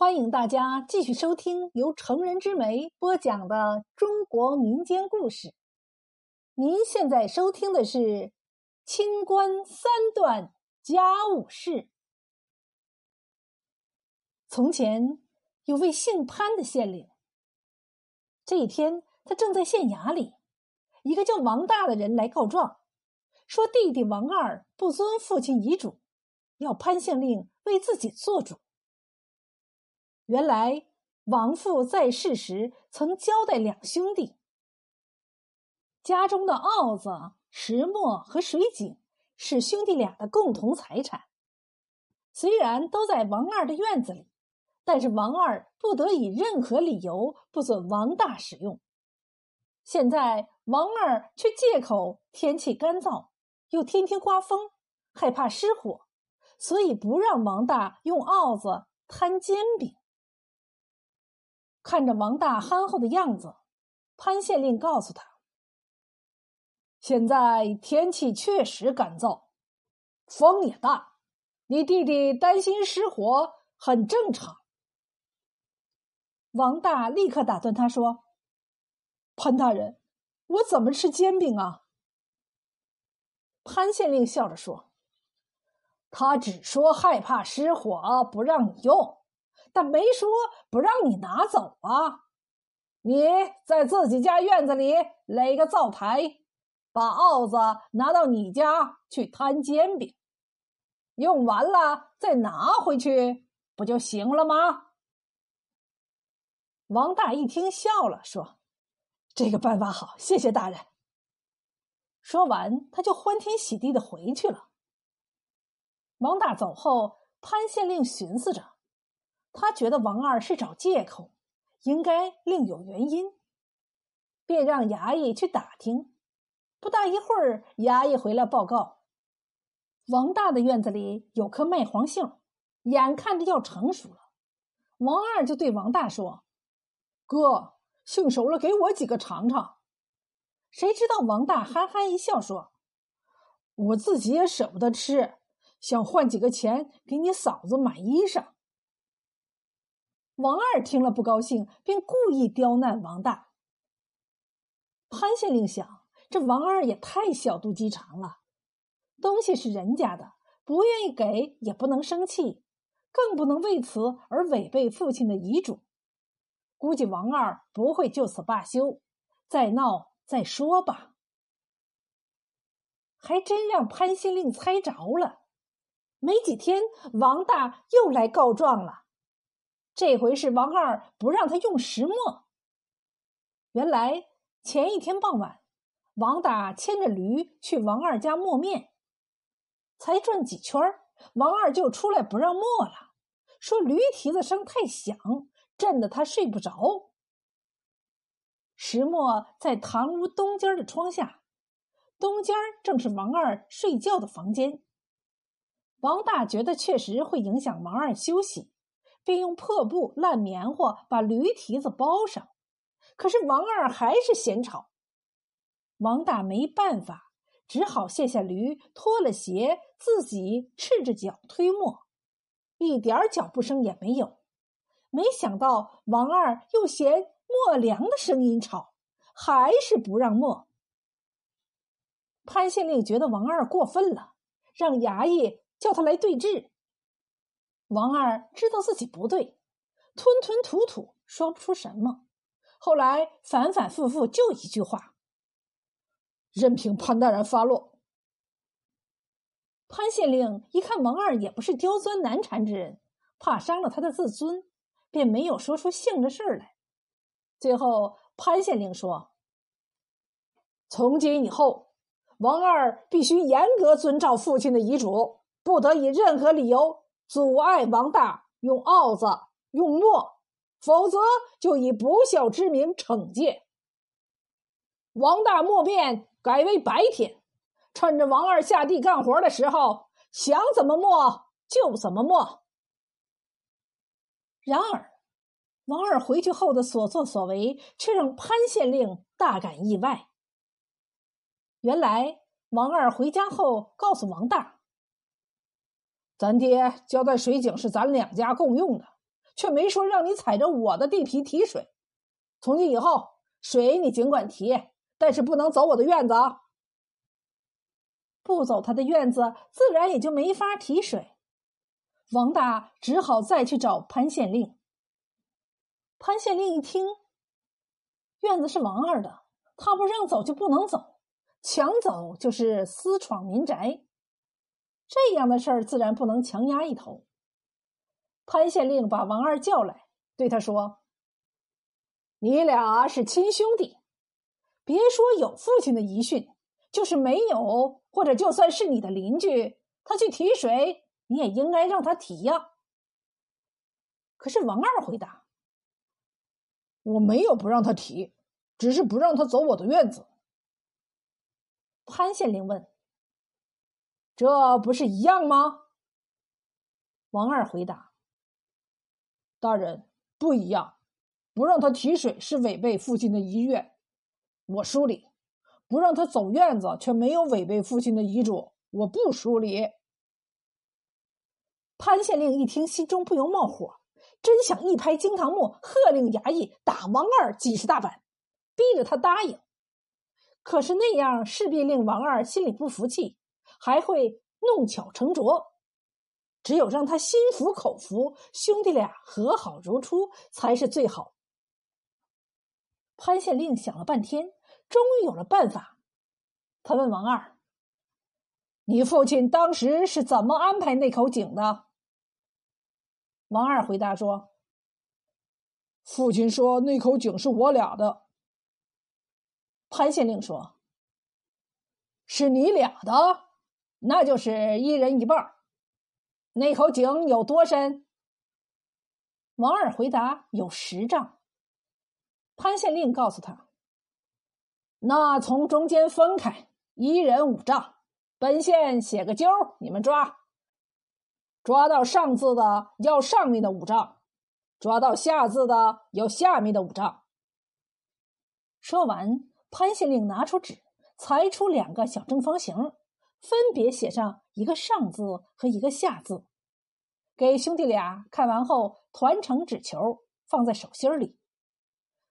欢迎大家继续收听由成人之美播讲的中国民间故事。您现在收听的是《清官三段家务事》。从前有位姓潘的县令。这一天，他正在县衙里，一个叫王大的人来告状，说弟弟王二不遵父亲遗嘱，要潘县令为自己做主。原来王父在世时曾交代两兄弟，家中的鏊子、石磨和水井是兄弟俩的共同财产。虽然都在王二的院子里，但是王二不得以任何理由不准王大使用。现在王二却借口天气干燥，又天天刮风，害怕失火，所以不让王大用鏊子摊煎饼。看着王大憨厚的样子，潘县令告诉他：“现在天气确实干燥，风也大，你弟弟担心失火很正常。”王大立刻打断他说：“潘大人，我怎么吃煎饼啊？”潘县令笑着说：“他只说害怕失火，不让你用。”但没说不让你拿走啊！你在自己家院子里垒个灶台，把鏊子拿到你家去摊煎饼，用完了再拿回去，不就行了吗？王大一听笑了，说：“这个办法好，谢谢大人。”说完，他就欢天喜地的回去了。王大走后，潘县令寻思着。他觉得王二是找借口，应该另有原因，便让衙役去打听。不大一会儿，衙役回来报告：王大的院子里有棵麦黄杏，眼看着要成熟了。王二就对王大说：“哥，杏熟了，给我几个尝尝。”谁知道王大憨憨一笑说：“我自己也舍不得吃，想换几个钱给你嫂子买衣裳。”王二听了不高兴，便故意刁难王大。潘县令想，这王二也太小肚鸡肠了，东西是人家的，不愿意给也不能生气，更不能为此而违背父亲的遗嘱。估计王二不会就此罢休，再闹再说吧。还真让潘县令猜着了。没几天，王大又来告状了。这回是王二不让他用石磨。原来前一天傍晚，王大牵着驴去王二家磨面，才转几圈王二就出来不让磨了，说驴蹄子声太响，震得他睡不着。石磨在堂屋东间的窗下，东间正是王二睡觉的房间。王大觉得确实会影响王二休息。便用破布、烂棉花把驴蹄子包上，可是王二还是嫌吵。王大没办法，只好卸下驴，脱了鞋，自己赤着脚推磨，一点脚步声也没有。没想到王二又嫌磨凉的声音吵，还是不让磨。潘县令觉得王二过分了，让衙役叫他来对质。王二知道自己不对，吞吞吐吐说不出什么。后来反反复复就一句话：“任凭潘大人发落。”潘县令一看王二也不是刁钻难缠之人，怕伤了他的自尊，便没有说出姓的事来。最后，潘县令说：“从今以后，王二必须严格遵照父亲的遗嘱，不得以任何理由。”阻碍王大用鏊子用墨，否则就以不孝之名惩戒。王大磨面改为白天，趁着王二下地干活的时候，想怎么磨就怎么磨。然而，王二回去后的所作所为，却让潘县令大感意外。原来，王二回家后告诉王大。咱爹交代水井是咱两家共用的，却没说让你踩着我的地皮提水。从今以后，水你尽管提，但是不能走我的院子啊！不走他的院子，自然也就没法提水。王大只好再去找潘县令。潘县令一听，院子是王二的，他不让走就不能走，强走就是私闯民宅，这样的事儿自然不能强压一头。潘县令把王二叫来，对他说：“你俩是亲兄弟，别说有父亲的遗训，就是没有，或者就算是你的邻居，他去提水。”你也应该让他提呀。可是王二回答：“我没有不让他提，只是不让他走我的院子。”潘县令问：“这不是一样吗？”王二回答：“大人不一样，不让他提水是违背父亲的遗愿。我疏理，不让他走院子却没有违背父亲的遗嘱，我不疏理。”潘县令一听，心中不由冒火，真想一拍惊堂木，喝令衙役打王二几十大板，逼着他答应。可是那样势必令王二心里不服气，还会弄巧成拙。只有让他心服口服，兄弟俩和好如初，才是最好。潘县令想了半天，终于有了办法。他问王二：“你父亲当时是怎么安排那口井的？”王二回答说：“父亲说那口井是我俩的。”潘县令说：“是你俩的，那就是一人一半。那口井有多深？”王二回答：“有十丈。”潘县令告诉他：“那从中间分开，一人五丈。本县写个揪，你们抓。”抓到上字的要上面的五丈，抓到下字的要下面的五丈。说完，潘县令拿出纸，裁出两个小正方形，分别写上一个上字和一个下字，给兄弟俩看完后，团成纸球，放在手心里。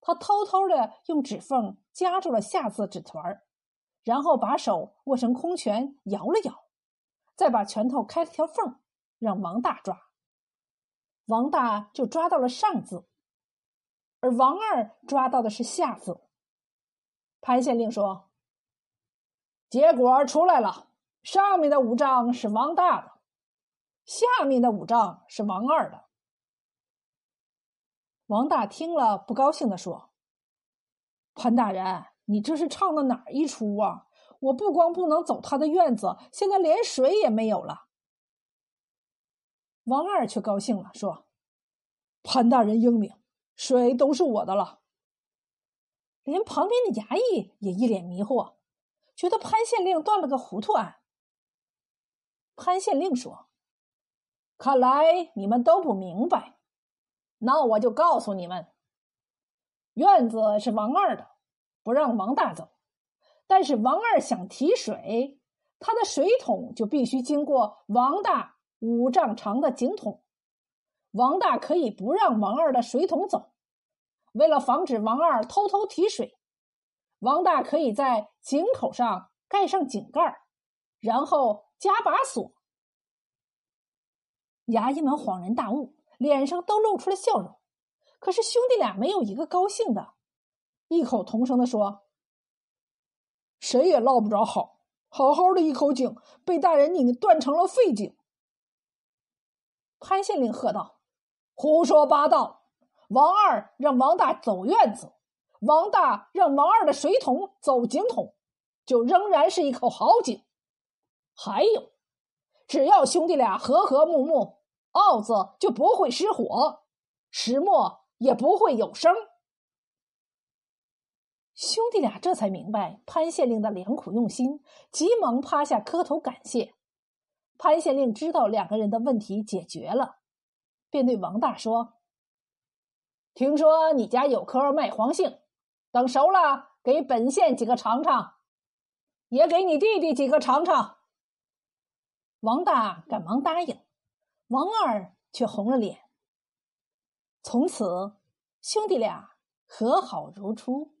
他偷偷的用指缝夹住了下字纸团然后把手握成空拳，摇了摇，再把拳头开了条缝。让王大抓，王大就抓到了上字，而王二抓到的是下字。潘县令说：“结果出来了，上面的五丈是王大的，下面的五丈是王二的。”王大听了，不高兴的说：“潘大人，你这是唱的哪一出啊？我不光不能走他的院子，现在连水也没有了。”王二却高兴了，说：“潘大人英明，水都是我的了。”连旁边的衙役也一脸迷惑，觉得潘县令断了个糊涂案。潘县令说：“看来你们都不明白，那我就告诉你们，院子是王二的，不让王大走。但是王二想提水，他的水桶就必须经过王大。”五丈长的井筒，王大可以不让王二的水桶走。为了防止王二偷偷提水，王大可以在井口上盖上井盖，然后加把锁。衙役们恍然大悟，脸上都露出了笑容。可是兄弟俩没有一个高兴的，异口同声的说：“谁也落不着好，好好的一口井，被大人你们断成了废井。”潘县令喝道：“胡说八道！王二让王大走院子，王大让王二的水桶走井筒，就仍然是一口好井。还有，只要兄弟俩和和睦睦，鏊子就不会失火，石磨也不会有声。”兄弟俩这才明白潘县令的良苦用心，急忙趴下磕头感谢。潘县令知道两个人的问题解决了，便对王大说：“听说你家有棵麦黄杏，等熟了给本县几个尝尝，也给你弟弟几个尝尝。”王大赶忙答应，王二却红了脸。从此，兄弟俩和好如初。